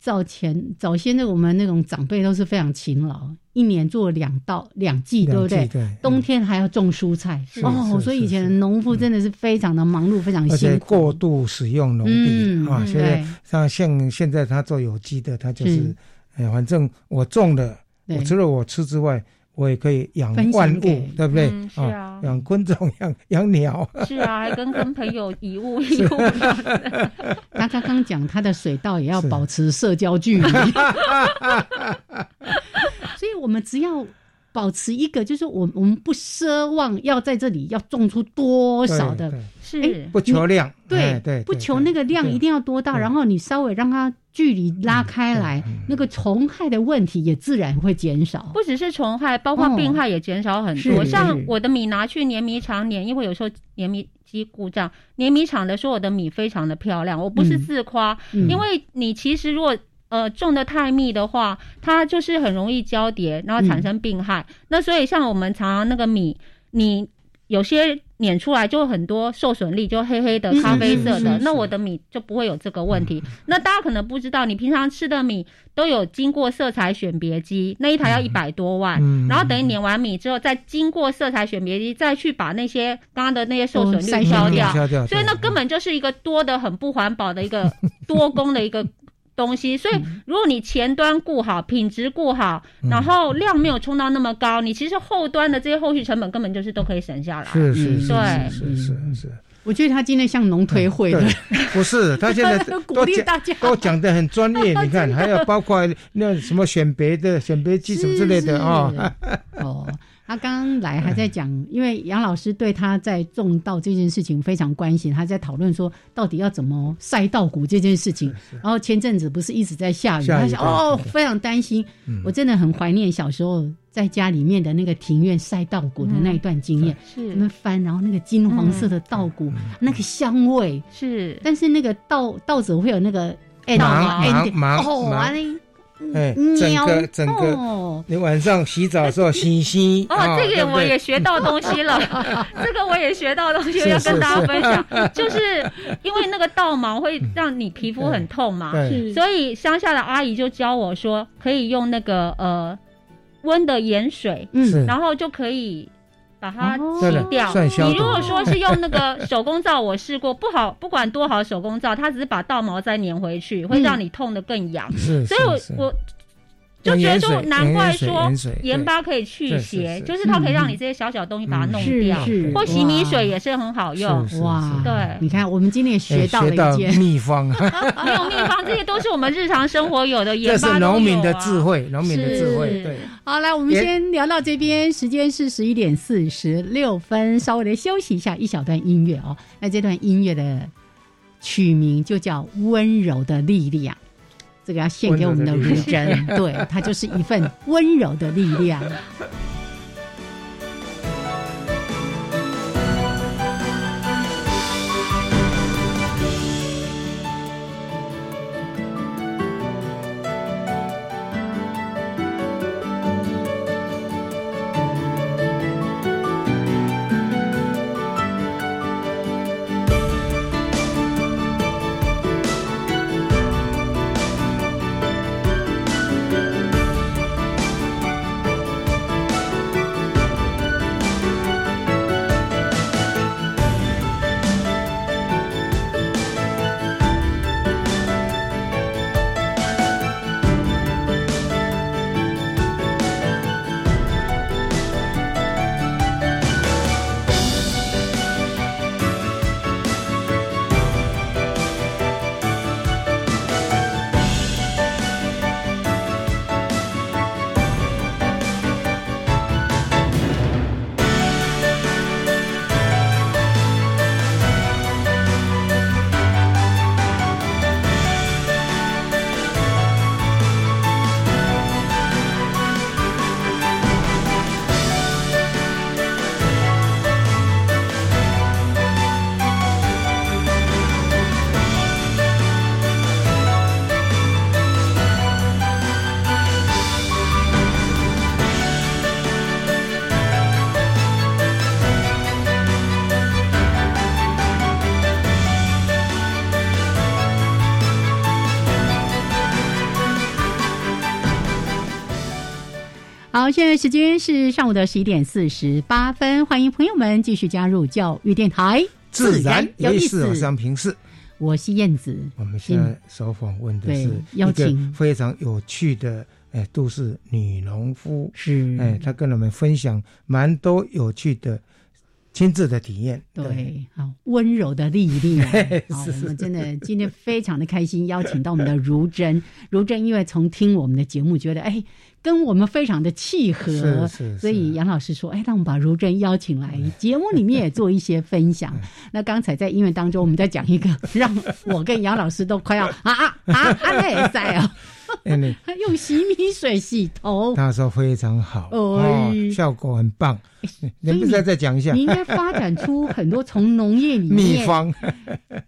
早前早先的我们那种长辈都是非常勤劳，一年做两到两季，对不对？冬天还要种蔬菜哦，所以以前的农夫真的是非常的忙碌，非常辛苦。过度使用农地啊，现在像像现在他做有机的，他就是，哎，反正我种的，我除了我吃之外。我也可以养万物，对不对？是啊，养昆虫，养养鸟。是啊，还跟跟朋友 以物易物。他刚刚讲他的水稻也要保持社交距离，所以我们只要。保持一个，就是我我们不奢望要在这里要种出多少的，是不求量，对对，不求那个量一定要多大，然后你稍微让它距离拉开来，那个虫害的问题也自然会减少。不只是虫害，包括病害也减少很多。像我的米拿去碾米厂碾，因为有时候碾米机故障，碾米厂的说我的米非常的漂亮，我不是自夸，因为你其实如果。呃，种的太密的话，它就是很容易交叠，然后产生病害。那所以像我们常常那个米，你有些碾出来就很多受损粒，就黑黑的、咖啡色的，那我的米就不会有这个问题。那大家可能不知道，你平常吃的米都有经过色彩选别机，那一台要一百多万，然后等于碾完米之后，再经过色彩选别机，再去把那些刚刚的那些受损率消掉，所以那根本就是一个多的很不环保的一个 多工的一个。东西，所以如果你前端顾好，品质顾好，然后量没有冲到那么高，你其实后端的这些后续成本根本就是都可以省下来。是是对，是是是。我觉得他今天像农推会的，不是他现在 鼓励大家，都讲的很专业。你看，还有包括那什么选别的、选别技术之类的啊。哦。他刚刚来还在讲，因为杨老师对他在种稻这件事情非常关心，他在讨论说到底要怎么晒稻谷这件事情。然后前阵子不是一直在下雨，他想哦非常担心。我真的很怀念小时候在家里面的那个庭院晒稻谷的那一段经验。是，他们翻，然后那个金黄色的稻谷，那个香味是。但是那个稻稻子会有那个芒芒芒。哎，整个整个，你晚上洗澡的时候洗洗。哦，这个我也学到东西了，这个我也学到东西，要跟大家分享。就是因为那个倒毛会让你皮肤很痛嘛，所以乡下的阿姨就教我说，可以用那个呃温的盐水，嗯，然后就可以。把它洗掉。你如果说是用那个手工皂，我试过不好，不管多好手工皂，它只是把倒毛再粘回去，会让你痛的更痒。所以，我我。就觉得说，难怪说盐巴可以去邪，就是它可以让你这些小小东西把它弄掉。或洗米水也是很好用。哇，对，你看我们今天也学到了一件秘 方，没有秘方，这些都是我们日常生活有的盐巴。这是农民的智慧，农民的智慧。对，好，来，我们先聊到这边，时间是十一点四十六分，稍微的休息一下，一小段音乐哦。那这段音乐的曲名就叫《温柔的力量》。这个要献给我们的如真，对他就是一份温柔的力量。好，现在时间是上午的十一点四十八分，欢迎朋友们继续加入教育电台，自然有意思，我是平视，我是燕子。我们现在所访问的是邀请非常有趣的哎都市女农夫，是哎，她跟我们分享蛮多有趣的。亲自的体验，对，好温柔的力量，好，我们真的今天非常的开心，邀请到我们的如真，如真因为从听我们的节目，觉得哎，跟我们非常的契合，所以杨老师说，哎，让我们把如真邀请来节目里面也做一些分享。那刚才在音乐当中，我们在讲一个，让我跟杨老师都快要啊啊啊啊在哦。他 用洗米水洗头，他说非常好，哦，效果很棒。你不再再讲一下？你应该发展出很多从农业里面 秘方，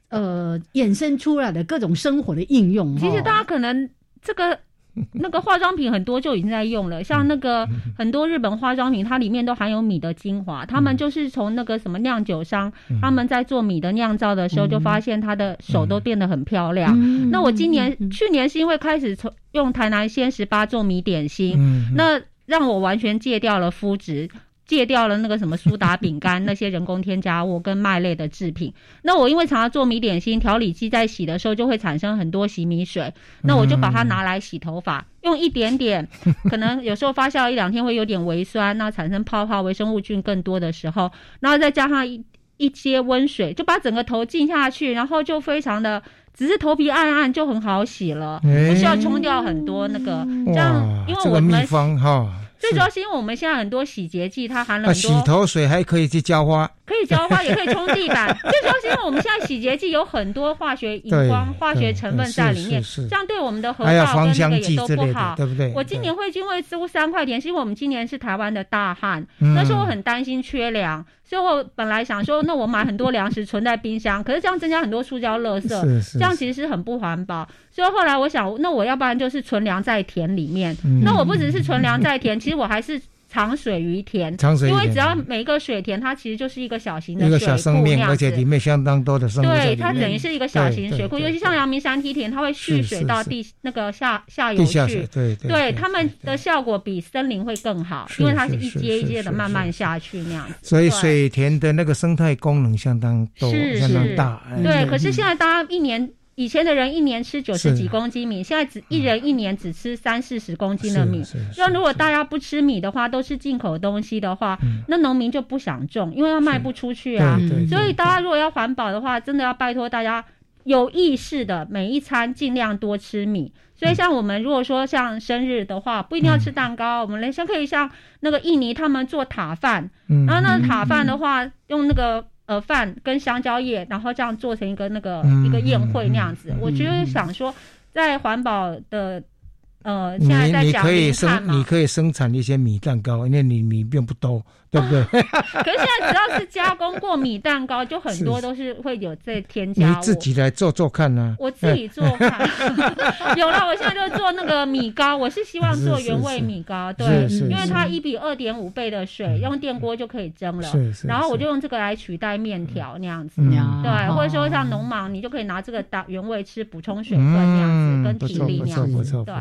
呃，衍生出来的各种生活的应用。其实大家可能这个 那个化妆品很多就已经在用了，像那个很多日本化妆品，它里面都含有米的精华，他们就是从那个什么酿酒商，他们在做米的酿造的时候，就发现他的手都变得很漂亮。那我今年去年是因为开始从用台南鲜十八做米点心，那让我完全戒掉了肤质。戒掉了那个什么苏打饼干 那些人工添加物跟麦类的制品。那我因为常常做米点心，调理机在洗的时候就会产生很多洗米水。那我就把它拿来洗头发，用一点点，可能有时候发酵一两天会有点微酸，那产生泡泡，微生物菌更多的时候，然后再加上一一些温水，就把整个头浸下去，然后就非常的，只是头皮暗暗就很好洗了，不需要冲掉很多那个这样，因为我们哈。最主要是因为我们现在很多洗洁剂，它含了很多洗头水，还可以去浇花，可以浇花，也可以冲地板。最主要是因为我们现在洗洁剂有很多化学荧光、化学成分在里面，这样对我们的河道跟那个也都不好，对不对？我今年会因为租三块钱，是因为我们今年是台湾的大旱，那时候我很担心缺粮。所以我本来想说，那我买很多粮食存在冰箱，可是这样增加很多塑胶垃圾，这样其实是很不环保。所以后来我想，那我要不然就是存粮在田里面。那我不只是存粮在田，其实我还是。长水于田，因为只要每一个水田，它其实就是一个小型的一个小生命，而且里面相当多的生物。对，它等于是一个小型水库，尤其像阳明山梯田，它会蓄水到地那个下下游去。对对，对他们的效果比森林会更好，因为它是一阶一阶的慢慢下去那样。所以水田的那个生态功能相当多，相当大。对，可是现在大家一年。以前的人一年吃九十几公斤米，现在只一人一年只吃三四十公斤的米。那如果大家不吃米的话，都是进口东西的话，那农民就不想种，因为他卖不出去啊。所以大家如果要环保的话，真的要拜托大家有意识的每一餐尽量多吃米。所以像我们如果说像生日的话，不一定要吃蛋糕，我们连像可以像那个印尼他们做塔饭，然后那塔饭的话用那个。呃，饭跟香蕉叶，然后这样做成一个那个一个宴会那样子，我觉得想说，在环保的。呃，现在在讲以生，你可以生产一些米蛋糕，因为你米并不多，对不对？可是现在只要是加工过米蛋糕，就很多都是会有在添加。你自己来做做看呢？我自己做看，有了，我现在就做那个米糕，我是希望做原味米糕，对，因为它一比二点五倍的水，用电锅就可以蒸了。是是。然后我就用这个来取代面条那样子，对，或者说像农忙，你就可以拿这个当原味吃，补充水分那样子，跟体力那样子，对。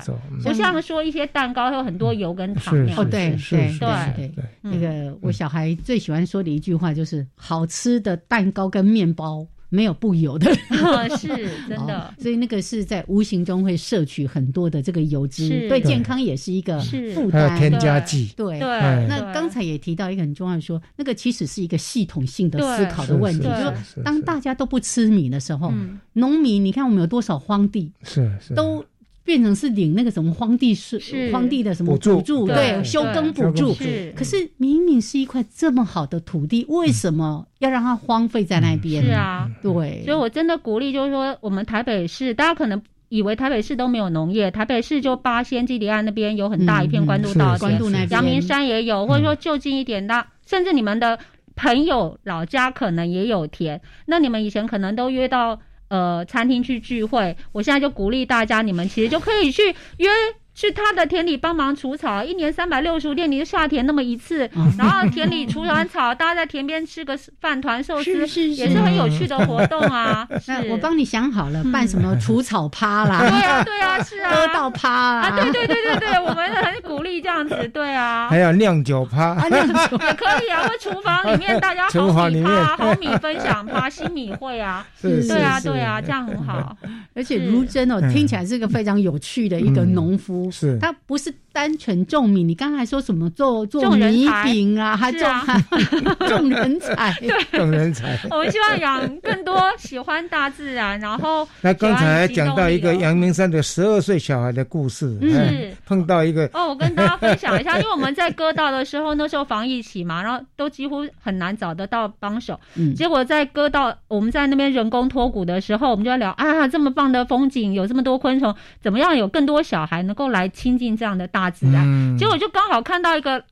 不像说一些蛋糕有很多油跟糖那样哦，对对对对，那个我小孩最喜欢说的一句话就是“好吃的蛋糕跟面包没有不油的”，是真的。所以那个是在无形中会摄取很多的这个油脂，对健康也是一个负担，添加剂。对对。那刚才也提到一个很重要的，说那个其实是一个系统性的思考的问题，就是当大家都不吃米的时候，农民你看我们有多少荒地，是是都。变成是领那个什么荒地是荒地的什么补助，对，休耕补助。可是明明是一块这么好的土地，为什么要让它荒废在那边？是啊，对。所以我真的鼓励，就是说，我们台北市，大家可能以为台北市都没有农业，台北市就八仙基里岸那边有很大一片关渡道，关渡那边，阳明山也有，或者说就近一点，的甚至你们的朋友老家可能也有田，那你们以前可能都约到。呃，餐厅去聚会，我现在就鼓励大家，你们其实就可以去约。去他的田里帮忙除草，一年三百六十五天，你就下田那么一次，然后田里除完草，大家在田边吃个饭团寿司，也是很有趣的活动啊。那我帮你想好了，办什么除草趴啦？对啊，对啊，是啊，割稻趴啊，对对对对对，我们很鼓励这样子，对啊。还有酿酒趴，酿酒 也可以啊，或厨房里面大家好米趴、好米分享趴、新米会啊，对啊，对啊，这样很好。而且如真哦，听起来是个非常有趣的一个农夫。是，他不是单纯种米。你刚才说什么做做米饼啊？还种 种人才，种人才。我们希望养更多喜欢大自然，然后 那刚才讲到一个阳明山的十二岁小孩的故事，是碰到一个哦，我跟大家分享一下，因为我们在割稻的时候，那时候防疫期嘛，然后都几乎很难找得到帮手。嗯，结果在割稻，我们在那边人工脱骨的时候，我们就要聊啊，这么棒的风景，有这么多昆虫，怎么样有更多小孩能够来亲近这样的大自然？结果就刚好看到一个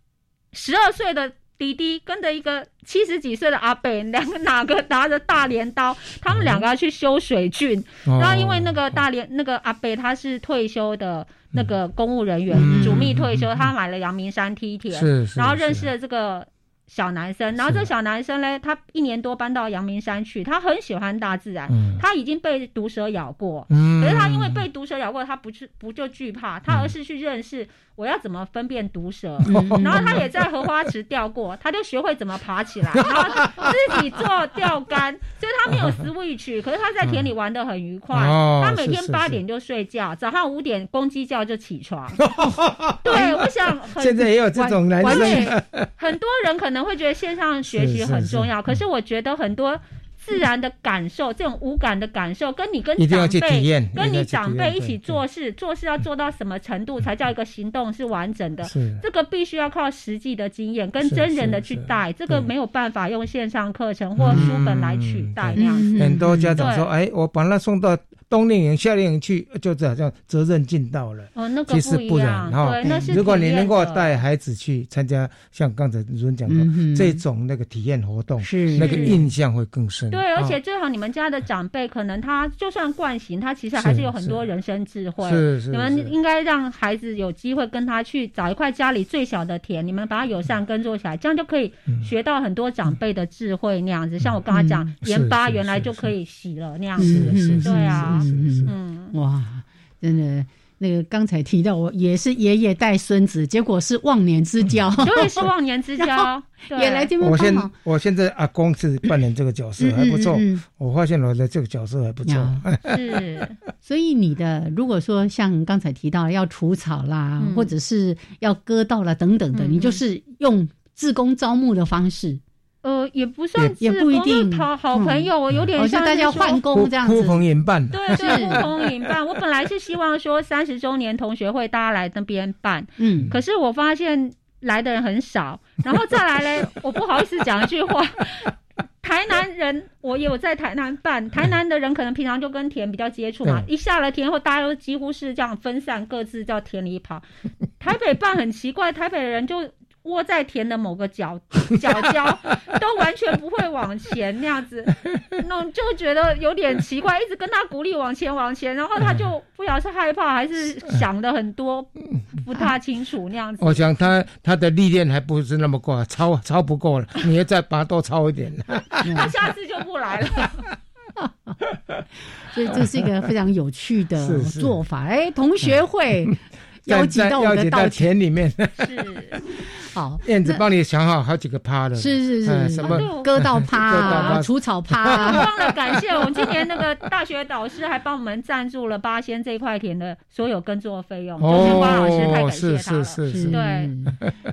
十二岁的弟弟跟着一个七十几岁的阿伯，两个哪个拿着大镰刀，他们两个要去修水郡。然后因为那个大镰那个阿伯他是退休的那个公务人员，主秘退休，他买了阳明山梯田，然后认识了这个。小男生，然后这小男生呢，他一年多搬到阳明山去，他很喜欢大自然，他已经被毒蛇咬过，可是他因为被毒蛇咬过，他不是不就惧怕，他而是去认识。我要怎么分辨毒蛇？然后他也在荷花池钓过，他就学会怎么爬起来，然后自己做钓竿。所以他没有 switch，可是他在田里玩的很愉快。他每天八点就睡觉，早上五点公鸡叫就起床。对，我想现在也有这种男生。很多人可能会觉得线上学习很重要，可是我觉得很多。自然的感受，这种无感的感受，跟你跟长辈，跟你长辈一起做事，做事要做到什么程度才叫一个行动是完整的？这个必须要靠实际的经验，跟真人的去带，这个没有办法用线上课程或书本来取代那样子。很多家长说：“哎，我把他送到。”冬令营、夏令营去，就好像责任尽到了。哦，那个其实不然哈。对，那是如果你能够带孩子去参加，像刚才主任讲的这种那个体验活动，是那个印象会更深。对，而且最好你们家的长辈，可能他就算惯行，他其实还是有很多人生智慧。是是。你们应该让孩子有机会跟他去找一块家里最小的田，你们把他友善耕作起来，这样就可以学到很多长辈的智慧那样子。像我刚才讲，盐巴原来就可以洗了那样子。对啊。嗯嗯哇，真的，那个刚才提到我也是爷爷带孙子，结果是忘年之交，对，是忘年之 交，也来这边我现我现在阿公是扮演这个角色还不错，我发现我的这个角色还不错。是，所以你的如果说像刚才提到要除草啦，或者是要割稻啦等等的，你就是用自工招募的方式。呃，也不算，也不一定。好好朋友，我有点像大家换工这样子，呼朋引伴。对对，呼朋引伴。我本来是希望说三十周年同学会大家来那边办，嗯，可是我发现来的人很少。然后再来嘞，我不好意思讲一句话，台南人我也有在台南办，台南的人可能平常就跟田比较接触嘛，一下了田后，大家都几乎是这样分散，各自叫田里跑。台北办很奇怪，台北的人就。窝在田的某个角 角角，都完全不会往前那样子，那就觉得有点奇怪，一直跟他鼓励往前往前，然后他就不晓得是害怕还是想的很多，不大清楚那样子。我想他他的历练还不是那么够，超超不够了，你要再把他多超一点。他下次就不来了。所以这是一个非常有趣的做法。哎，同学会邀请到我的稻田里面。是。好，燕子帮你想好好几个趴了，是是是，什么割稻趴、除草趴，忘了感谢我们今年那个大学导师还帮我们赞助了八仙这块田的所有耕作费用，就是花老师太感谢他了。是是是是，对。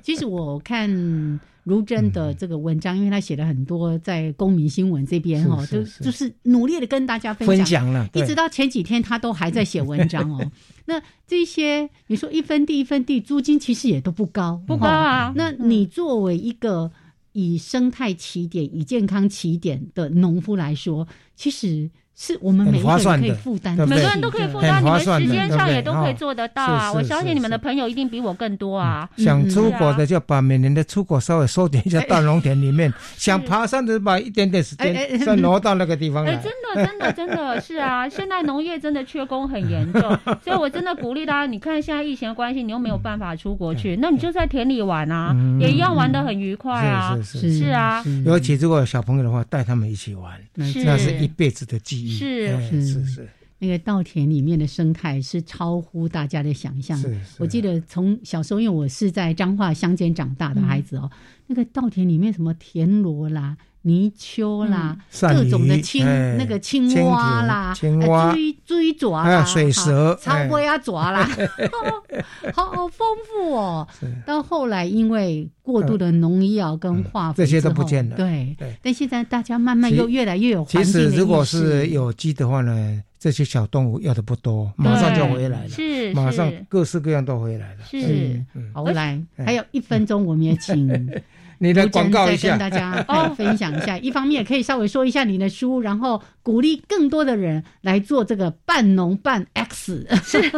其实我看。如真的这个文章，因为他写了很多在公民新闻这边哈，就就是努力的跟大家分享了，一直到前几天他都还在写文章哦。那这些你说一分地一分地，租金其实也都不高，不高啊。那你作为一个以生态起点、以健康起点的农夫来说，其实。是我们每个人可以负担，每个人都可以负担，你们时间上也都可以做得到啊！我相信你们的朋友一定比我更多啊。想出国的就把每年的出国稍微缩减一下到农田里面，想爬山的把一点点时间再挪到那个地方来。真的，真的，真的是啊！现在农业真的缺工很严重，所以我真的鼓励大家。你看现在疫情的关系，你又没有办法出国去，那你就在田里玩啊，也一样玩的很愉快啊。是啊，尤其如果有小朋友的话，带他们一起玩，那是一辈子的记忆。是是是，那个稻田里面的生态是超乎大家的想象。我记得从小时候，因为我是在彰化乡间长大的孩子哦，那个稻田里面什么田螺啦。泥鳅啦，各种的青那个青蛙啦，追追爪啦，水蛇、草龟啊爪啦，好丰富哦。到后来因为过度的农药跟化肥，这些都不见了。对，但现在大家慢慢又越来越有。其实如果是有机的话呢，这些小动物要的不多，马上就回来了，是马上各式各样都回来了。是，好来，还有一分钟，我们也请。你的广告一下，跟大家 分享一下。一方面可以稍微说一下你的书，然后鼓励更多的人来做这个半农半 X。是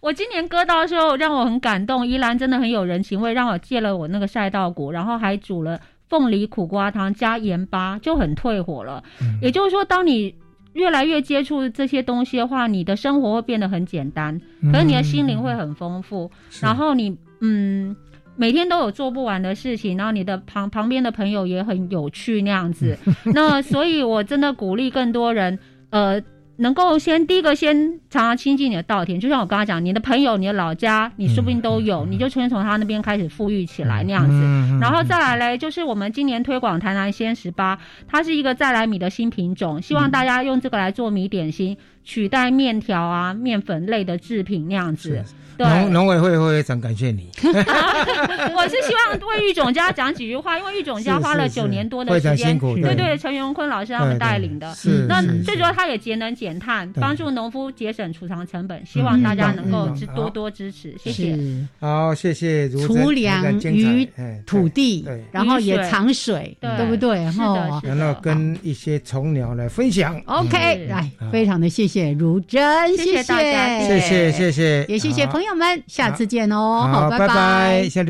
我今年割稻的时候，让我很感动。宜兰真的很有人情味，让我借了我那个晒稻谷，然后还煮了凤梨苦瓜汤加盐巴就很退火了。也就是说，当你越来越接触这些东西的话，你的生活会变得很简单，可是你的心灵会很丰富。然后你嗯，每天都有做不完的事情，然后你的旁旁边的朋友也很有趣那样子。那所以，我真的鼓励更多人呃。能够先第一个先常常亲近你的稻田，就像我刚刚讲，你的朋友、你的老家，你说不定都有，你就先从他那边开始富裕起来那样子。然后再来嘞，就是我们今年推广台南鲜十八，它是一个再来米的新品种，希望大家用这个来做米点心，取代面条啊、面粉类的制品那样子。农农委会会非常感谢你。我是希望为玉种家讲几句话，因为玉种家花了九年多的 时间，对对，陈元坤老师他们带领的。是那最主要，他也节能减碳，帮助农夫节省储藏成本。希望大家能够支多多支持，谢谢。好，谢谢。储粮于土地，然后也藏水，对不对？是的，然后跟一些虫鸟来分享。OK，来，非常的谢谢如真，谢谢大家，谢谢谢谢，也谢谢朋友们，下次见哦，好，拜拜，下。